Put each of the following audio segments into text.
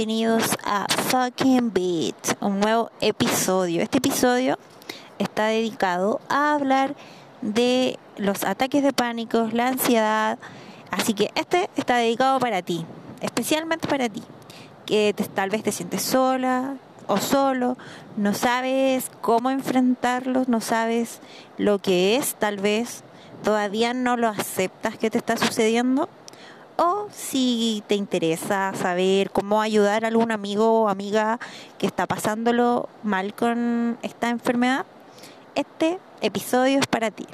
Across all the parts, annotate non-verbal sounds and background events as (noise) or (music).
Bienvenidos a Fucking Beat, un nuevo episodio. Este episodio está dedicado a hablar de los ataques de pánico, la ansiedad. Así que este está dedicado para ti, especialmente para ti, que tal vez te sientes sola o solo, no sabes cómo enfrentarlos, no sabes lo que es, tal vez todavía no lo aceptas que te está sucediendo o si te interesa saber cómo ayudar a algún amigo o amiga que está pasándolo mal con esta enfermedad, este episodio es para ti.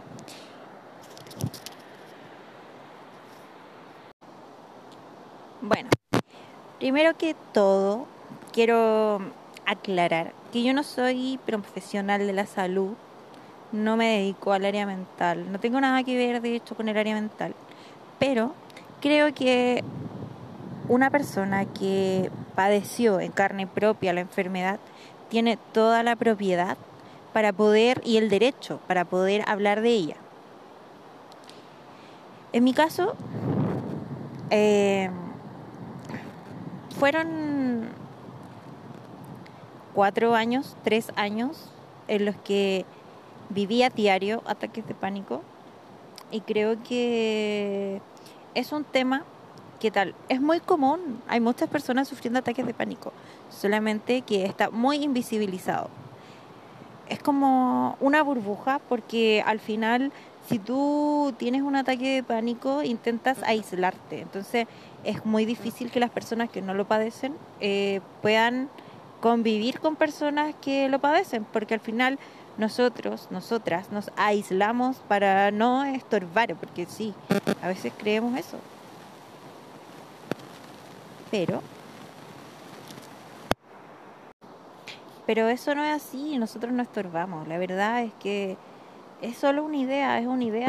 Bueno, primero que todo, quiero aclarar que yo no soy profesional de la salud, no me dedico al área mental, no tengo nada que ver de hecho con el área mental, pero creo que una persona que padeció en carne propia la enfermedad tiene toda la propiedad para poder y el derecho para poder hablar de ella. En mi caso, eh, fueron cuatro años, tres años en los que vivía diario ataques de pánico y creo que es un tema que tal, es muy común, hay muchas personas sufriendo ataques de pánico, solamente que está muy invisibilizado. Es como una burbuja porque al final si tú tienes un ataque de pánico intentas aislarte, entonces es muy difícil que las personas que no lo padecen eh, puedan convivir con personas que lo padecen, porque al final nosotros, nosotras, nos aislamos para no estorbar, porque sí, a veces creemos eso. Pero, pero eso no es así, nosotros no estorbamos. La verdad es que es solo una idea, es una idea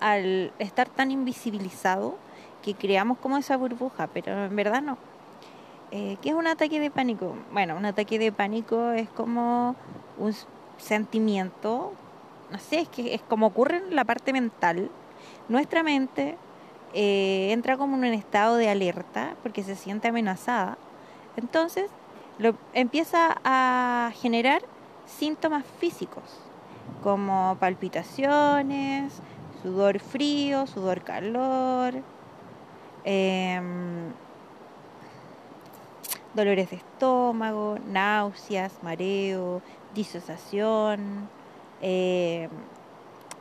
al estar tan invisibilizado que creamos como esa burbuja, pero en verdad no. Eh, ¿Qué es un ataque de pánico? Bueno, un ataque de pánico es como un sentimiento, no sé, es que es como ocurre en la parte mental. Nuestra mente eh, entra como en un estado de alerta porque se siente amenazada. Entonces, lo, empieza a generar síntomas físicos como palpitaciones, sudor frío, sudor calor, em, dolores de estómago, náuseas, mareo, disociación eh,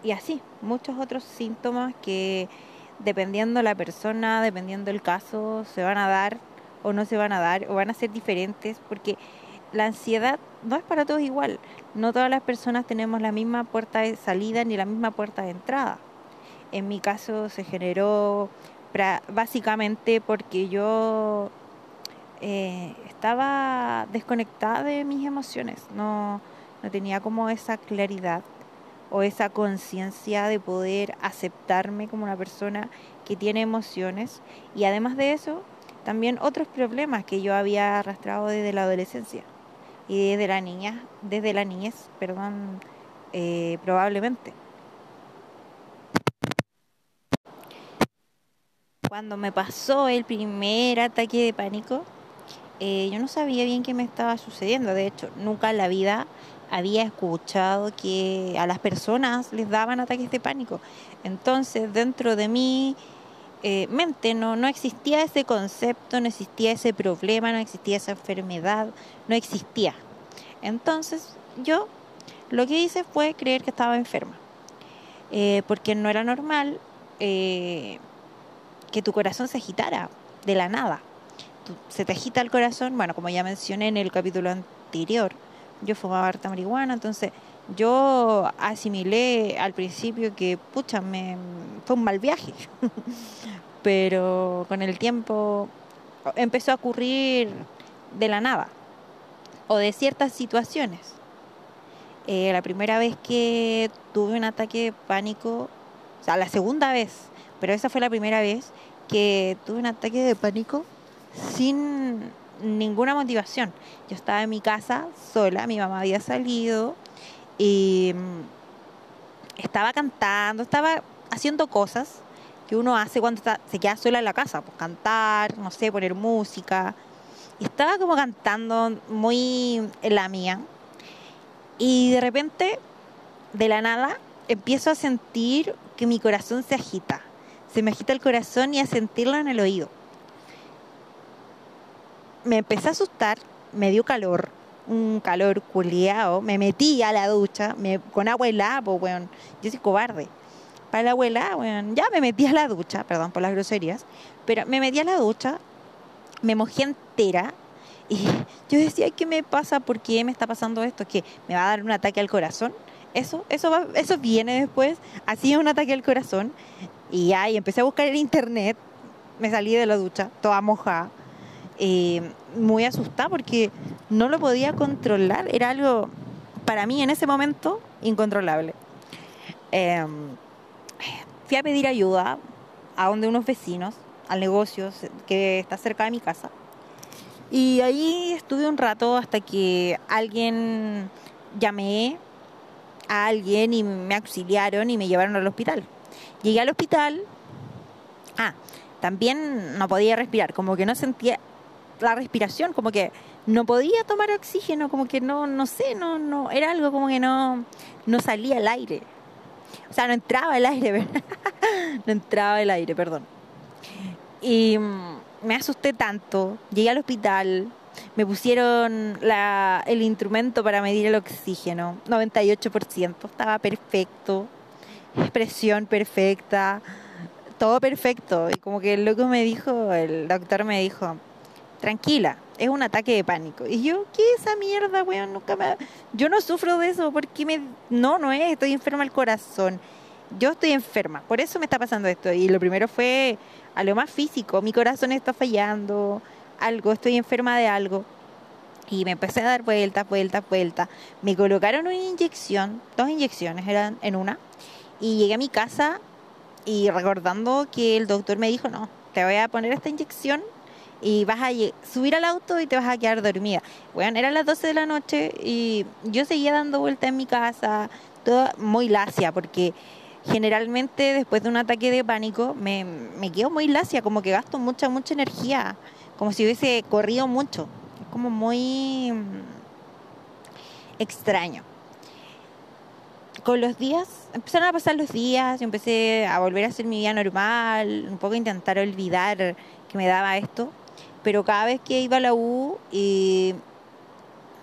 y así, muchos otros síntomas que dependiendo la persona, dependiendo el caso, se van a dar o no se van a dar o van a ser diferentes porque la ansiedad no es para todos igual. No todas las personas tenemos la misma puerta de salida ni la misma puerta de entrada. En mi caso se generó básicamente porque yo eh, estaba desconectada de mis emociones, no, no tenía como esa claridad o esa conciencia de poder aceptarme como una persona que tiene emociones y además de eso también otros problemas que yo había arrastrado desde la adolescencia y desde la niña, desde la niñez, perdón, eh, probablemente. Cuando me pasó el primer ataque de pánico, eh, yo no sabía bien qué me estaba sucediendo. De hecho, nunca en la vida había escuchado que a las personas les daban ataques de pánico. Entonces, dentro de mi eh, mente no, no existía ese concepto, no existía ese problema, no existía esa enfermedad, no existía. Entonces, yo lo que hice fue creer que estaba enferma. Eh, porque no era normal que tu corazón se agitara de la nada se te agita el corazón, bueno, como ya mencioné en el capítulo anterior, yo fumaba harta marihuana, entonces yo asimilé al principio que, pucha, me, fue un mal viaje, (laughs) pero con el tiempo empezó a ocurrir de la nada o de ciertas situaciones. Eh, la primera vez que tuve un ataque de pánico, o sea, la segunda vez, pero esa fue la primera vez que tuve un ataque de pánico sin ninguna motivación. Yo estaba en mi casa sola, mi mamá había salido y mm, estaba cantando, estaba haciendo cosas que uno hace cuando se queda sola en la casa, pues cantar, no sé, poner música. Y estaba como cantando muy en la mía. Y de repente, de la nada, empiezo a sentir que mi corazón se agita. Se me agita el corazón y a sentirlo en el oído. Me empecé a asustar, me dio calor, un calor culiao. Me metí a la ducha me, con agua helada, pues, weón. Yo soy cobarde. Para la abuela, weón, ya me metí a la ducha, perdón por las groserías, pero me metí a la ducha, me mojé entera y (laughs) yo decía, ¿qué me pasa? ¿Por qué me está pasando esto? ¿Que me va a dar un ataque al corazón? Eso, eso, va, eso viene después. Así es un ataque al corazón. Y ahí empecé a buscar en internet. Me salí de la ducha, toda mojada. Eh, muy asustada porque no lo podía controlar. Era algo, para mí en ese momento, incontrolable. Em, fui a pedir ayuda a donde unos vecinos, al negocio que está cerca de mi casa. Y ahí estuve un rato hasta que alguien llamé a alguien y me auxiliaron y me llevaron al hospital. Llegué al hospital. Ah, también no podía respirar, como que no sentía la respiración, como que no podía tomar oxígeno, como que no, no sé, no, no, era algo como que no, no salía el aire. O sea, no entraba el aire, (laughs) ¿verdad? no entraba el aire, perdón. Y mm, me asusté tanto, llegué al hospital, me pusieron el instrumento para medir el oxígeno, 98%, estaba perfecto, presión perfecta, todo perfecto. Y como que el me dijo, el doctor me dijo, tranquila, es un ataque de pánico. Y yo, ¿qué es esa mierda, weón? Nunca me... Yo no sufro de eso, porque me... No, no es, estoy enferma al corazón. Yo estoy enferma, por eso me está pasando esto. Y lo primero fue a lo más físico, mi corazón está fallando, algo, estoy enferma de algo. Y me empecé a dar vueltas, vueltas, vueltas. Me colocaron una inyección, dos inyecciones eran en una. Y llegué a mi casa y recordando que el doctor me dijo, no, te voy a poner esta inyección y vas a subir al auto y te vas a quedar dormida. Bueno, eran las 12 de la noche y yo seguía dando vueltas en mi casa, toda muy lacia, porque generalmente después de un ataque de pánico me, me quedo muy lacia, como que gasto mucha, mucha energía, como si hubiese corrido mucho. Es como muy mm, extraño. Con los días, empezaron a pasar los días, yo empecé a volver a hacer mi vida normal, un poco intentar olvidar que me daba esto, pero cada vez que iba a la U y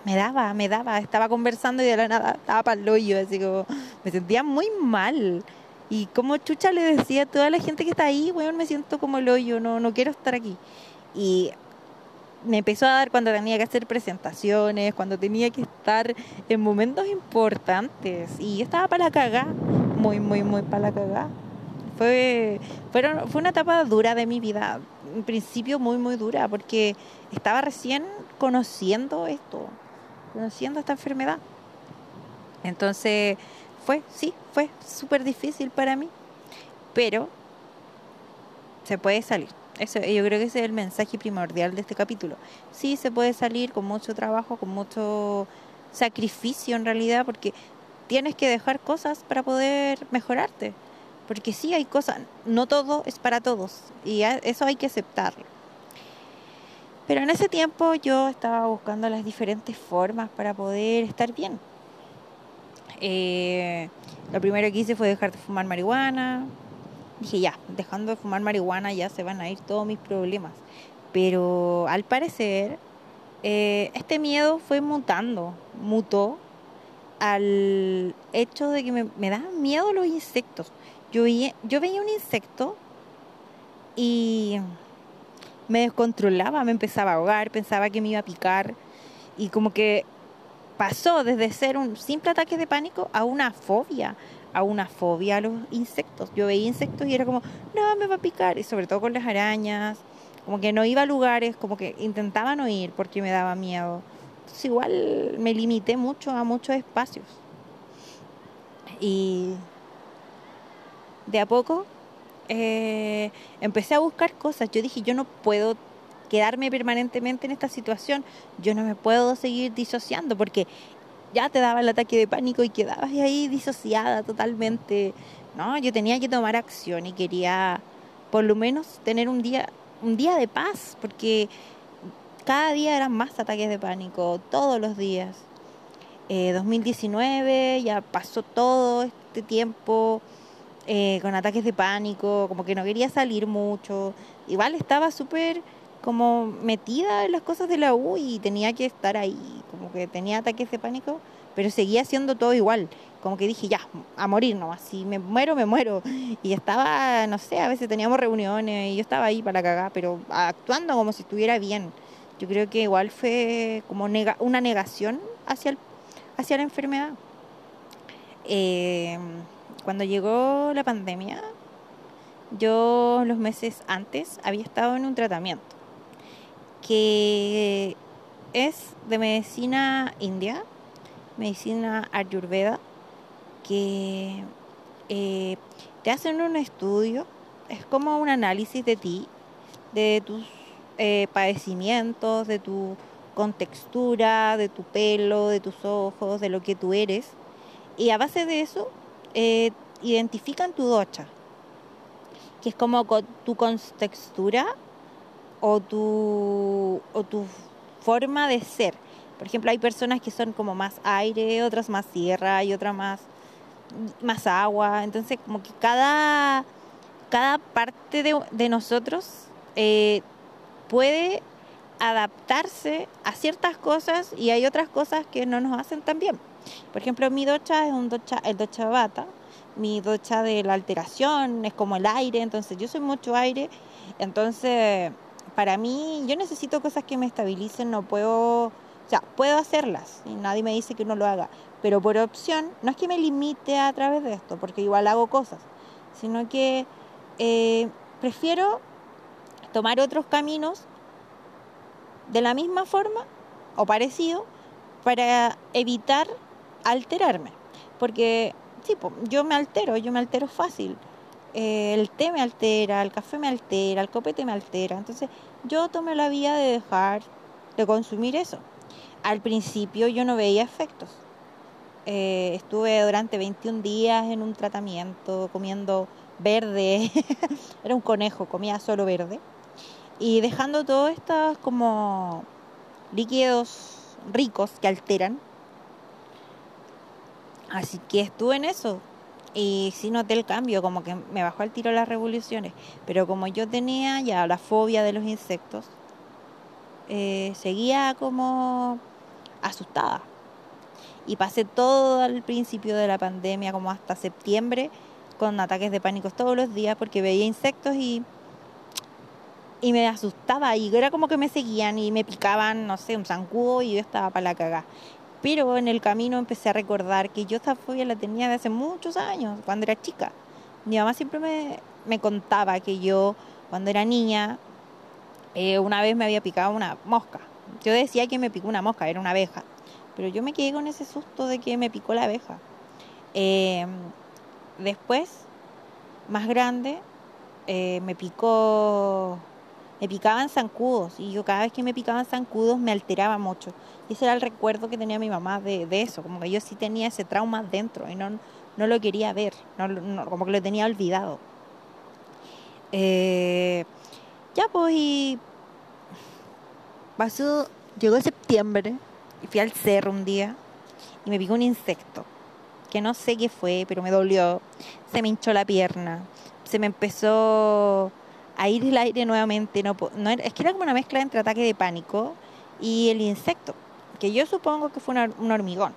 me daba, me daba, estaba conversando y de la nada estaba para el hoyo, así como me sentía muy mal. Y como chucha le decía a toda la gente que está ahí, weón, me siento como el hoyo, no, no quiero estar aquí. Y me empezó a dar cuando tenía que hacer presentaciones, cuando tenía que estar en momentos importantes. Y estaba para la cagá, muy, muy, muy para la cagá. Fue, fueron, fue una etapa dura de mi vida, en principio muy, muy dura, porque estaba recién conociendo esto, conociendo esta enfermedad. Entonces, fue, sí, fue súper difícil para mí, pero se puede salir. Eso, yo creo que ese es el mensaje primordial de este capítulo. Sí, se puede salir con mucho trabajo, con mucho sacrificio en realidad, porque tienes que dejar cosas para poder mejorarte. Porque sí hay cosas, no todo es para todos y eso hay que aceptarlo. Pero en ese tiempo yo estaba buscando las diferentes formas para poder estar bien. Eh, lo primero que hice fue dejar de fumar marihuana. Dije, ya, dejando de fumar marihuana ya se van a ir todos mis problemas. Pero al parecer, eh, este miedo fue mutando, mutó al hecho de que me, me miedo los insectos. Yo veía, yo veía un insecto y me descontrolaba, me empezaba a ahogar, pensaba que me iba a picar y como que pasó desde ser un simple ataque de pánico a una fobia, a una fobia a los insectos. Yo veía insectos y era como, no, me va a picar, y sobre todo con las arañas, como que no iba a lugares, como que intentaba no ir porque me daba miedo. Entonces igual me limité mucho a muchos espacios. Y de a poco eh, empecé a buscar cosas. Yo dije, yo no puedo quedarme permanentemente en esta situación, yo no me puedo seguir disociando porque ya te daba el ataque de pánico y quedabas ahí disociada totalmente. No, yo tenía que tomar acción y quería por lo menos tener un día, un día de paz, porque cada día eran más ataques de pánico, todos los días. 2019 eh, ya pasó todo este tiempo eh, con ataques de pánico, como que no quería salir mucho. Igual estaba súper como metida en las cosas de la U y tenía que estar ahí, como que tenía ataques de pánico, pero seguía haciendo todo igual. Como que dije, ya, a morir nomás, si me muero, me muero. Y estaba, no sé, a veces teníamos reuniones y yo estaba ahí para cagar, pero actuando como si estuviera bien. Yo creo que igual fue como una negación hacia, el, hacia la enfermedad. Eh, cuando llegó la pandemia, yo los meses antes había estado en un tratamiento que es de medicina india, medicina ayurveda, que eh, te hacen un estudio, es como un análisis de ti, de tus eh, padecimientos, de tu contextura, de tu pelo, de tus ojos, de lo que tú eres. Y a base de eso, eh, identifican tu docha, que es como tu contextura o tu, o tu forma de ser. Por ejemplo, hay personas que son como más aire, otras más tierra y otras más, más agua. Entonces, como que cada, cada parte de, nosotros eh, puede adaptarse a ciertas cosas y hay otras cosas que no nos hacen tan bien. Por ejemplo, mi docha es un docha, el docha bata, mi docha de la alteración es como el aire, entonces yo soy mucho aire, entonces para mí yo necesito cosas que me estabilicen, no puedo, o sea, puedo hacerlas y nadie me dice que no lo haga, pero por opción no es que me limite a través de esto, porque igual hago cosas, sino que eh, prefiero tomar otros caminos de la misma forma o parecido para evitar alterarme. Porque, tipo, yo me altero, yo me altero fácil. Eh, el té me altera, el café me altera, el copete me altera. Entonces, yo tomé la vía de dejar de consumir eso. Al principio yo no veía efectos. Eh, estuve durante 21 días en un tratamiento comiendo verde. (laughs) Era un conejo, comía solo verde y dejando todos estos como líquidos ricos que alteran. Así que estuve en eso y sí noté el cambio, como que me bajó al tiro las revoluciones. Pero como yo tenía ya la fobia de los insectos, eh, seguía como asustada. Y pasé todo al principio de la pandemia, como hasta septiembre, con ataques de pánico todos los días porque veía insectos y y me asustaba y era como que me seguían y me picaban, no sé, un zancudo y yo estaba para la cagada. Pero en el camino empecé a recordar que yo esta fobia la tenía de hace muchos años, cuando era chica. Mi mamá siempre me, me contaba que yo, cuando era niña, eh, una vez me había picado una mosca. Yo decía que me picó una mosca, era una abeja. Pero yo me quedé con ese susto de que me picó la abeja. Eh, después, más grande, eh, me picó me picaban zancudos y yo cada vez que me picaban zancudos me alteraba mucho. Y ese era el recuerdo que tenía mi mamá de, eso, como que yo sí tenía ese trauma dentro y no, no lo quería ver, no, como que lo tenía olvidado. Eh, ya pues y pasó, llegó septiembre y fui al cerro un día y me picó un insecto que no sé qué fue, pero me dolió, se me hinchó la pierna, se me empezó a ir el aire nuevamente. No, no es que era como una mezcla entre ataque de pánico y el insecto, que yo supongo que fue un hormigón.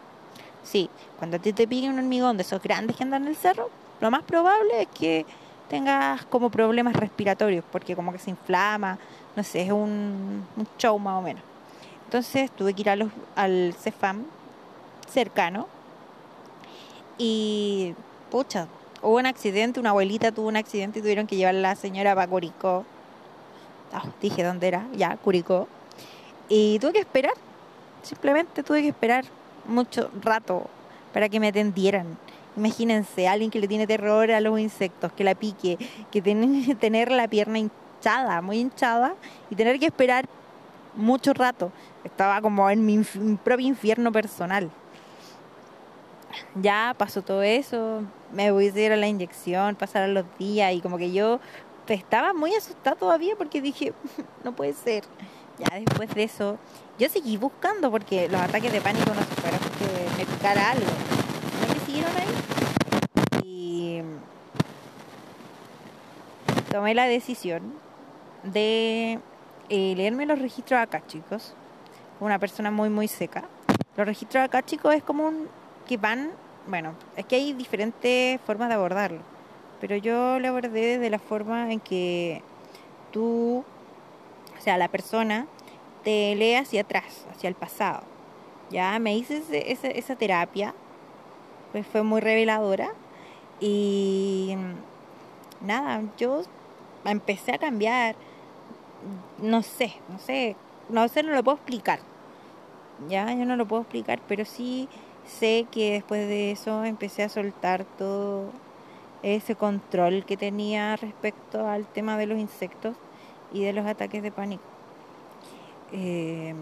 Sí, cuando a ti te pique un hormigón de esos grandes que andan en el cerro, lo más probable es que tengas como problemas respiratorios, porque como que se inflama, no sé, es un, show más o menos. Entonces tuve que ir a los, al Cefam cercano y, pucha, hubo un accidente, una abuelita tuvo un accidente y tuvieron que llevar a la señora para Curicó. Ah, dije dónde era, ya, Curicó. Y tuve que esperar, simplemente tuve que esperar mucho rato para que me atendieran. Imagínense, alguien que le tiene terror a los insectos, que la pique, que tiene tener la pierna hinchada, muy hinchada, y tener que esperar mucho rato. Estaba como en mi propio infierno personal ya pasó todo eso, me a la inyección, pasaron los días y como que yo estaba muy asustada todavía porque dije, (laughs) no puede ser. Ya después de eso, yo seguí buscando porque los ataques de pánico no se fueron porque me picara algo. ¿No me siguieron ahí? Y tomé la decisión de eh, leerme los registros acá, chicos. Una persona muy, muy seca. Los registros acá, chicos, es como un que van, bueno, es que hay diferentes formas de abordarlo, pero yo lo abordé de la forma en que tú, o sea, la persona te lee hacia atrás, hacia el pasado. Ya me hice esa, esa terapia, pues fue muy reveladora y nada, yo empecé a cambiar, no sé, no sé, no sé, no lo puedo explicar. Ya, yo no lo puedo explicar, pero sí sé que después de eso empecé a soltar todo ese control que tenía respecto al tema de los insectos y de los ataques de pánico. Em,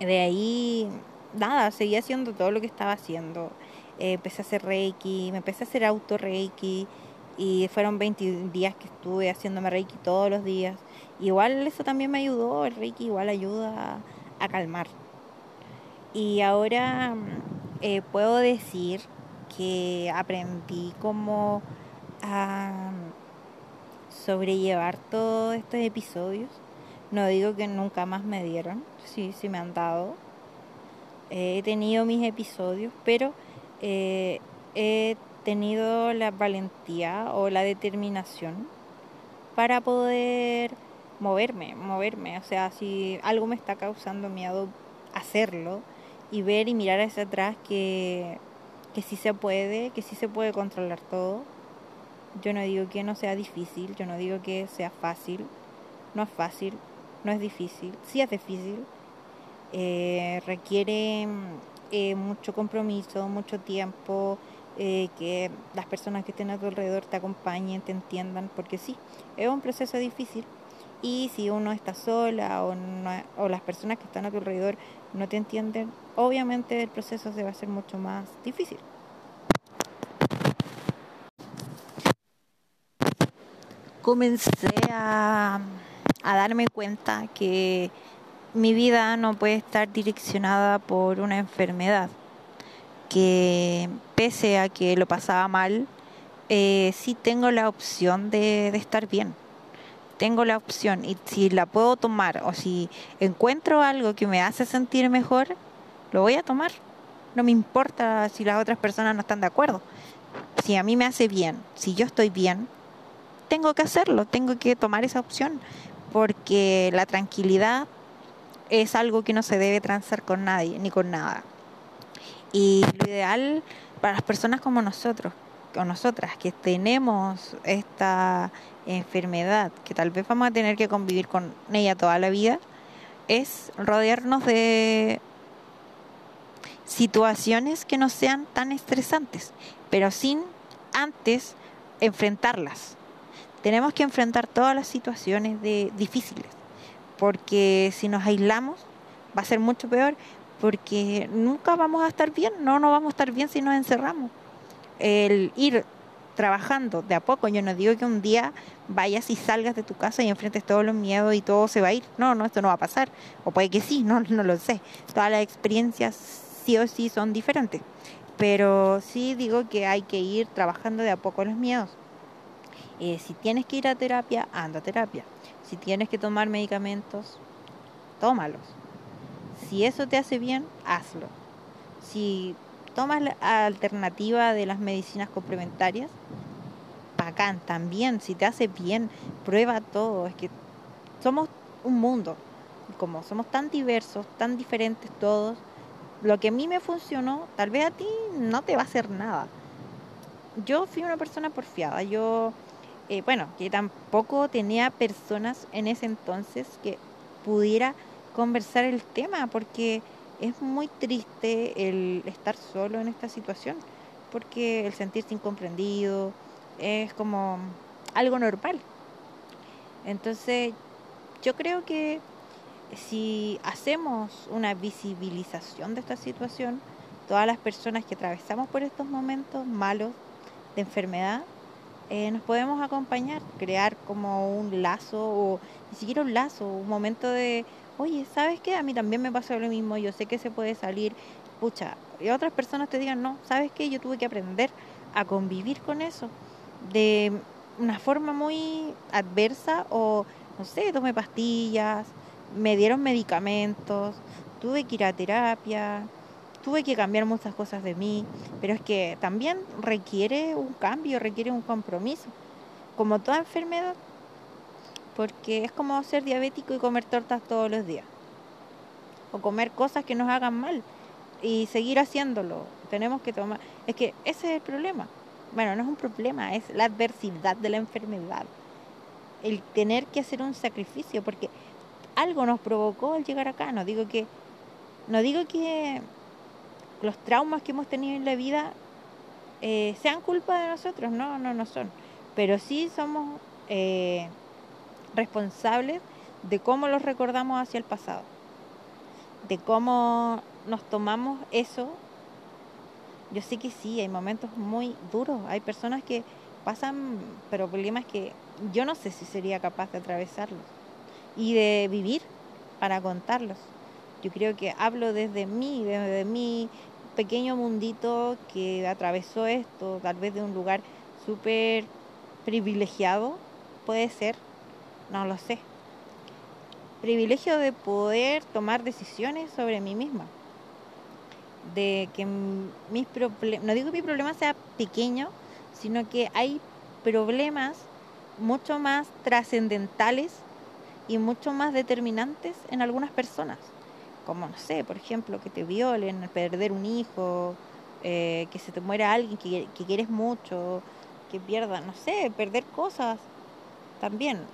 de ahí, nada, seguí haciendo todo lo que estaba haciendo. empecé a hacer Reiki, me empecé a hacer auto Reiki y fueron 20 días que estuve haciéndome Reiki todos los días. Igual eso también me ayudó, el Reiki igual ayuda a calmar. Y ahora eh, puedo decir que aprendí cómo a sobrellevar todos estos episodios. No digo que nunca más me dieron, sí, sí me han dado. he tenido mis episodios, pero eh, he tenido la valentía o la determinación para poder moverme, moverme. O sea, si algo me está causando miedo, hacerlo y ver y mirar hacia atrás que, que sí se puede, que sí se puede controlar todo. Yo no digo que no sea difícil, yo no digo que sea fácil, no es fácil, no es difícil, sí es difícil, eh, requiere eh, mucho compromiso, mucho tiempo, eh, que las personas que estén a tu alrededor te acompañen, te entiendan, porque sí, es un proceso difícil, y si uno está sola o, o las personas que están a tu alrededor no te entienden, obviamente el proceso se va a hacer mucho más difícil. Comencé a, darme cuenta que mi vida no puede estar direccionada por una enfermedad, que pese a que lo pasaba mal, eh, sí tengo la opción de estar bien tengo la opción y si la puedo tomar o si encuentro algo que me hace sentir mejor, lo voy a tomar. No me importa si las otras personas no están de acuerdo. Si a mí me hace bien, si yo estoy bien, tengo que hacerlo, tengo que tomar esa opción, porque la tranquilidad es algo que no se debe transar con nadie ni con nada. Y lo ideal para las personas como nosotros, o nosotras, que tenemos esta enfermedad, que tal vez vamos a tener que convivir con ella toda la vida, es rodearnos de situaciones que no sean tan estresantes, pero sin antes enfrentarlas. Tenemos que enfrentar todas las situaciones de, difíciles, porque si nos aislamos va a ser mucho peor, porque nunca vamos a estar bien, no, no vamos a estar bien si nos encerramos. El ir trabajando de a poco. Yo no digo que un día vayas y salgas de tu casa y enfrentes todos los miedos y todo se va a ir. No, no, esto no va a pasar. O puede que sí, no, no lo sé. Todas las experiencias sí o sí son diferentes. Pero sí digo que hay que ir trabajando de a poco los miedos. Eh, si tienes que ir a terapia, anda a terapia. Si tienes que tomar medicamentos, tómalos. Si eso te hace bien, hazlo. Si tomas la alternativa de las medicinas complementarias, bacán también, si te hace bien, prueba todo, es que somos un mundo, como somos tan diversos, tan diferentes todos, lo que a mí me funcionó, tal vez a ti no te va a hacer nada. Yo fui una persona porfiada, yo, eh, bueno, que tampoco tenía personas en ese entonces que pudiera conversar el tema, porque es muy triste el estar solo en esta situación, porque el sentirse incomprendido es como algo normal. Entonces, yo creo que si hacemos una visibilización de esta situación, todas las personas que atravesamos por estos momentos malos de enfermedad, eh, nos podemos acompañar, crear como un lazo o ni siquiera un lazo, un momento de, oye, ¿sabes qué? A mí también me pasó lo mismo, yo sé que se puede salir, pucha, y otras personas te digan, no, ¿sabes qué? Yo tuve que aprender a convivir con eso de una forma muy adversa o, no sé, tomé pastillas, me dieron medicamentos, tuve que ir a terapia, tuve que cambiar muchas cosas de mí, pero es que también requiere un cambio, requiere un compromiso, como toda enfermedad, porque es como ser diabético y comer tortas todos los días, o comer cosas que nos hagan mal y seguir haciéndolo. Tenemos que tomar, es que ese es el problema. Bueno, no es un problema, es la adversidad de la enfermedad. El tener que hacer un sacrificio, porque algo nos provocó al llegar acá. No digo que, no digo que los traumas que hemos tenido en la vida eh, sean culpa de nosotros, no, no, no son. Pero sí somos eh, responsables de cómo los recordamos hacia el pasado, de cómo nos tomamos eso. Yo sé que sí, hay momentos muy duros, hay personas que pasan problemas que yo no sé si sería capaz de atravesarlos y de vivir para contarlos. Yo creo que hablo desde mí, desde mi pequeño mundito que atravesó esto, tal vez de un lugar súper privilegiado, puede ser, no lo sé. Privilegio de poder tomar decisiones sobre mí misma. De que mis problemas, no digo que mi problema sea pequeño, sino que hay problemas mucho más trascendentales y mucho más determinantes en algunas personas como no sé, por ejemplo, que te violen, perder un hijo, eh, que se te muera alguien que, que quieres mucho, que pierda, no sé, perder cosas también.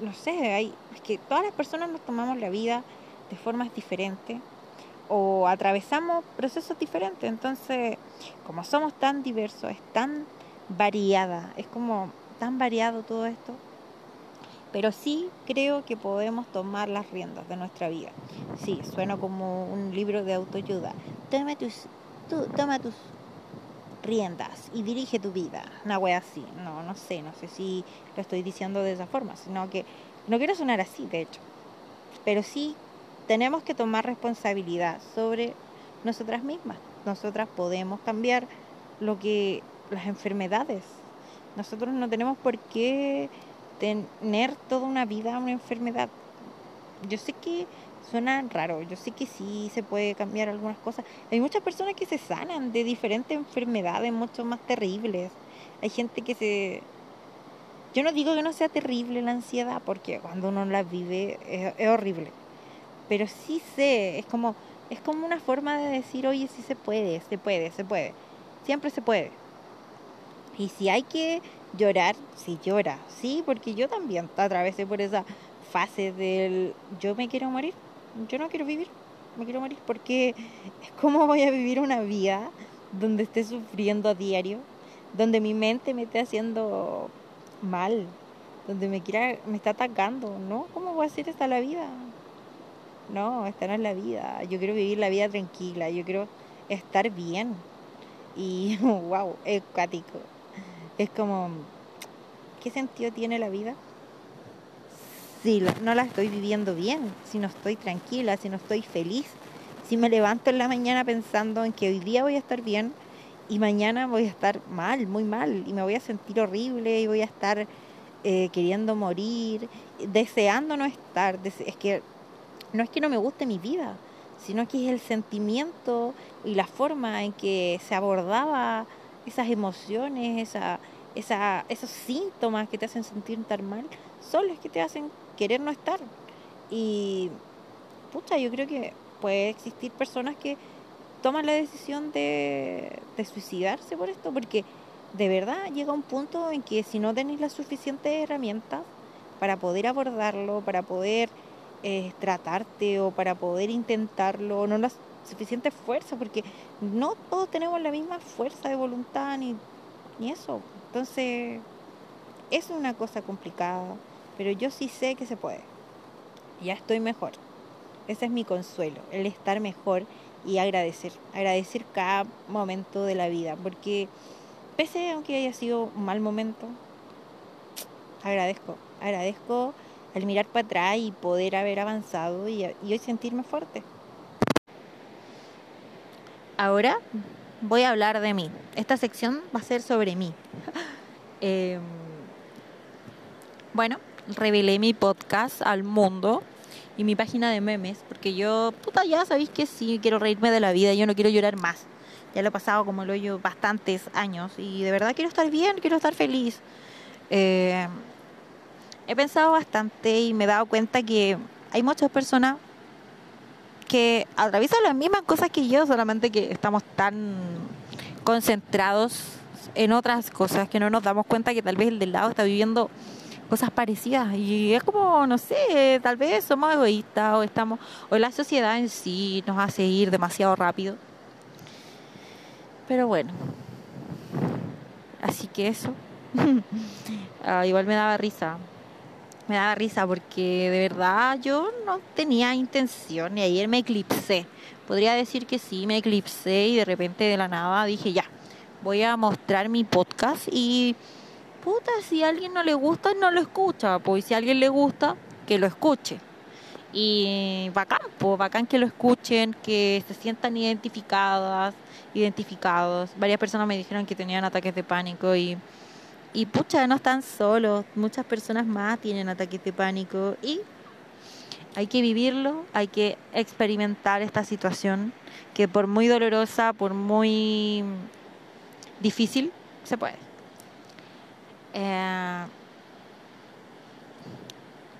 No sé, hay, es que todas las personas nos tomamos la vida de formas diferentes o atravesamos procesos diferentes. Entonces, como somos tan diversos, es tan variada, es como tan variado todo esto, pero sí creo que podemos tomar las riendas de nuestra vida. Sí, suena como un libro de autoayuda. Toma tus, tú, toma tus riendas y dirige tu vida. Una wea así. No, no sé, no sé si lo estoy diciendo de esa forma, sino que no quiero sonar así, de hecho. Pero sí tenemos que tomar responsabilidad sobre nosotras mismas. Nosotras podemos cambiar lo que las enfermedades. Nosotros no tenemos por qué tener toda una vida una enfermedad. Yo sé que suena raro, yo sé que sí se puede cambiar algunas cosas. Hay muchas personas que se sanan de diferentes enfermedades mucho más terribles. Hay gente que se... Yo no digo que no sea terrible la ansiedad, porque cuando uno la vive es, horrible. Pero sí sé, es como, es como una forma de decir, oye, sí se puede, se puede, se puede. Siempre se puede. Y si hay que llorar, sí llora, sí, porque yo también atravesé por esa fase del yo me quiero morir, yo no quiero vivir, me quiero morir, porque (laughs) ¿cómo voy a vivir una vida donde esté sufriendo a diario, donde mi mente me esté haciendo mal, donde me quiera, me está atacando, ¿no? ¿Cómo voy a hacer esta la vida? No, esta no es la vida. Yo quiero vivir la vida tranquila, yo quiero estar bien. Y (laughs) wow, es cuático. Es como, ¿qué sentido tiene la vida? Si no la estoy viviendo bien, si no estoy tranquila, si no estoy feliz, si me levanto en la mañana pensando en que hoy día voy a estar bien y mañana voy a estar mal, muy mal, y me voy a sentir horrible y voy a estar eh, queriendo morir, deseando no estar. Es que no es que no me guste mi vida, sino que es el sentimiento y la forma en que se abordaba esas emociones, esa, esa, esos síntomas que te hacen sentir tan mal, son los que te hacen querer no estar. Y, pucha, yo creo que puede existir personas que toman la decisión de, suicidarse por esto, porque de verdad llega un punto en que si no tenéis las suficientes herramientas para poder abordarlo, para poder eh, tratarte o para poder intentarlo, no las suficiente fuerza, porque no todos tenemos la misma fuerza de voluntad ni, ni eso. Entonces, es una cosa complicada, pero yo sí sé que se puede. Ya estoy mejor. Ese es mi consuelo, el estar mejor y agradecer, agradecer cada momento de la vida, porque pese aunque haya sido un mal momento, agradezco, agradezco al mirar para atrás y poder haber avanzado y, y hoy sentirme fuerte. Ahora voy a hablar de mí. Esta sección va a ser sobre mí. (laughs) eh, bueno, revelé mi podcast al mundo y mi página de memes, porque yo, puta, ya sabéis que sí, quiero reírme de la vida, yo no quiero llorar más. Ya lo he pasado como lo yo bastantes años y de verdad quiero estar bien, quiero estar feliz. Eh, he pensado bastante y me he dado cuenta que hay muchas personas que atraviesan las mismas cosas que yo, solamente que estamos tan concentrados en otras cosas que no nos damos cuenta que tal vez el del lado está viviendo cosas parecidas. Y es como no sé tal vez somos egoístas o estamos o la sociedad en sí nos hace ir demasiado rápido. Pero bueno. Así que eso. (laughs) Ah, igual me daba risa me daba risa porque de verdad yo no tenía intención y ayer me eclipsé. Podría decir que sí, me eclipsé y de repente de la nada dije ya, voy a mostrar mi podcast y puta, si a alguien no le gusta, no lo escucha, pues si a alguien le gusta, que lo escuche. Y bacán, pues bacán que lo escuchen, que se sientan identificadas, identificados. Varias personas me dijeron que tenían ataques de pánico y y pucha, no están solos, muchas personas más tienen ataques de pánico y hay que vivirlo, hay que experimentar esta situación que por muy dolorosa, por muy difícil, se puede. Eh,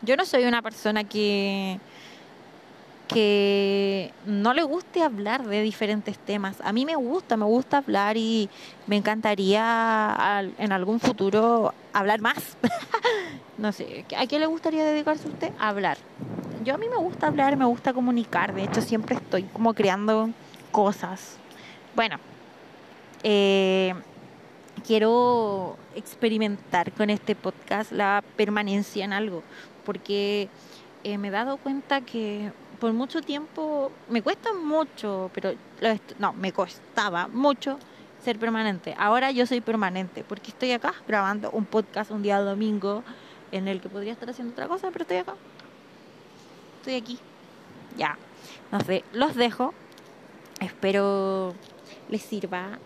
yo no soy una persona que que no le guste hablar de diferentes temas. A mí me gusta, me gusta hablar y me encantaría en algún futuro hablar más. (laughs) no sé, ¿a qué le gustaría dedicarse a usted? A hablar. Yo a mí me gusta hablar, me gusta comunicar, de hecho siempre estoy como creando cosas. Bueno, eh, quiero experimentar con este podcast la permanencia en algo, porque eh, me he dado cuenta que por mucho tiempo, me cuesta mucho, pero no, me costaba mucho ser permanente. Ahora yo soy permanente porque estoy acá grabando un podcast un día domingo en el que podría estar haciendo otra cosa, pero estoy acá. Estoy aquí. Ya. No sé, los dejo. Espero les sirva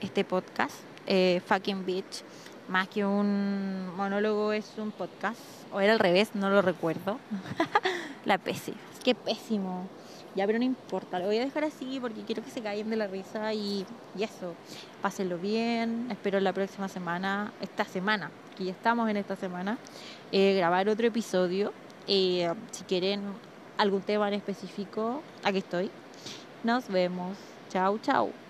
este podcast. Eh, fucking bitch. Más que un monólogo es un podcast. O era al revés, no lo recuerdo. (laughs) La pésima. Qué pésimo. Ya, pero no importa, lo voy a dejar así porque quiero que se caigan de la risa y, eso. Pásenlo bien. Espero la próxima semana, esta semana, que ya estamos en esta semana, eh, grabar otro episodio. Eh, si quieren algún tema en específico, aquí estoy. Nos vemos. Chao, chao.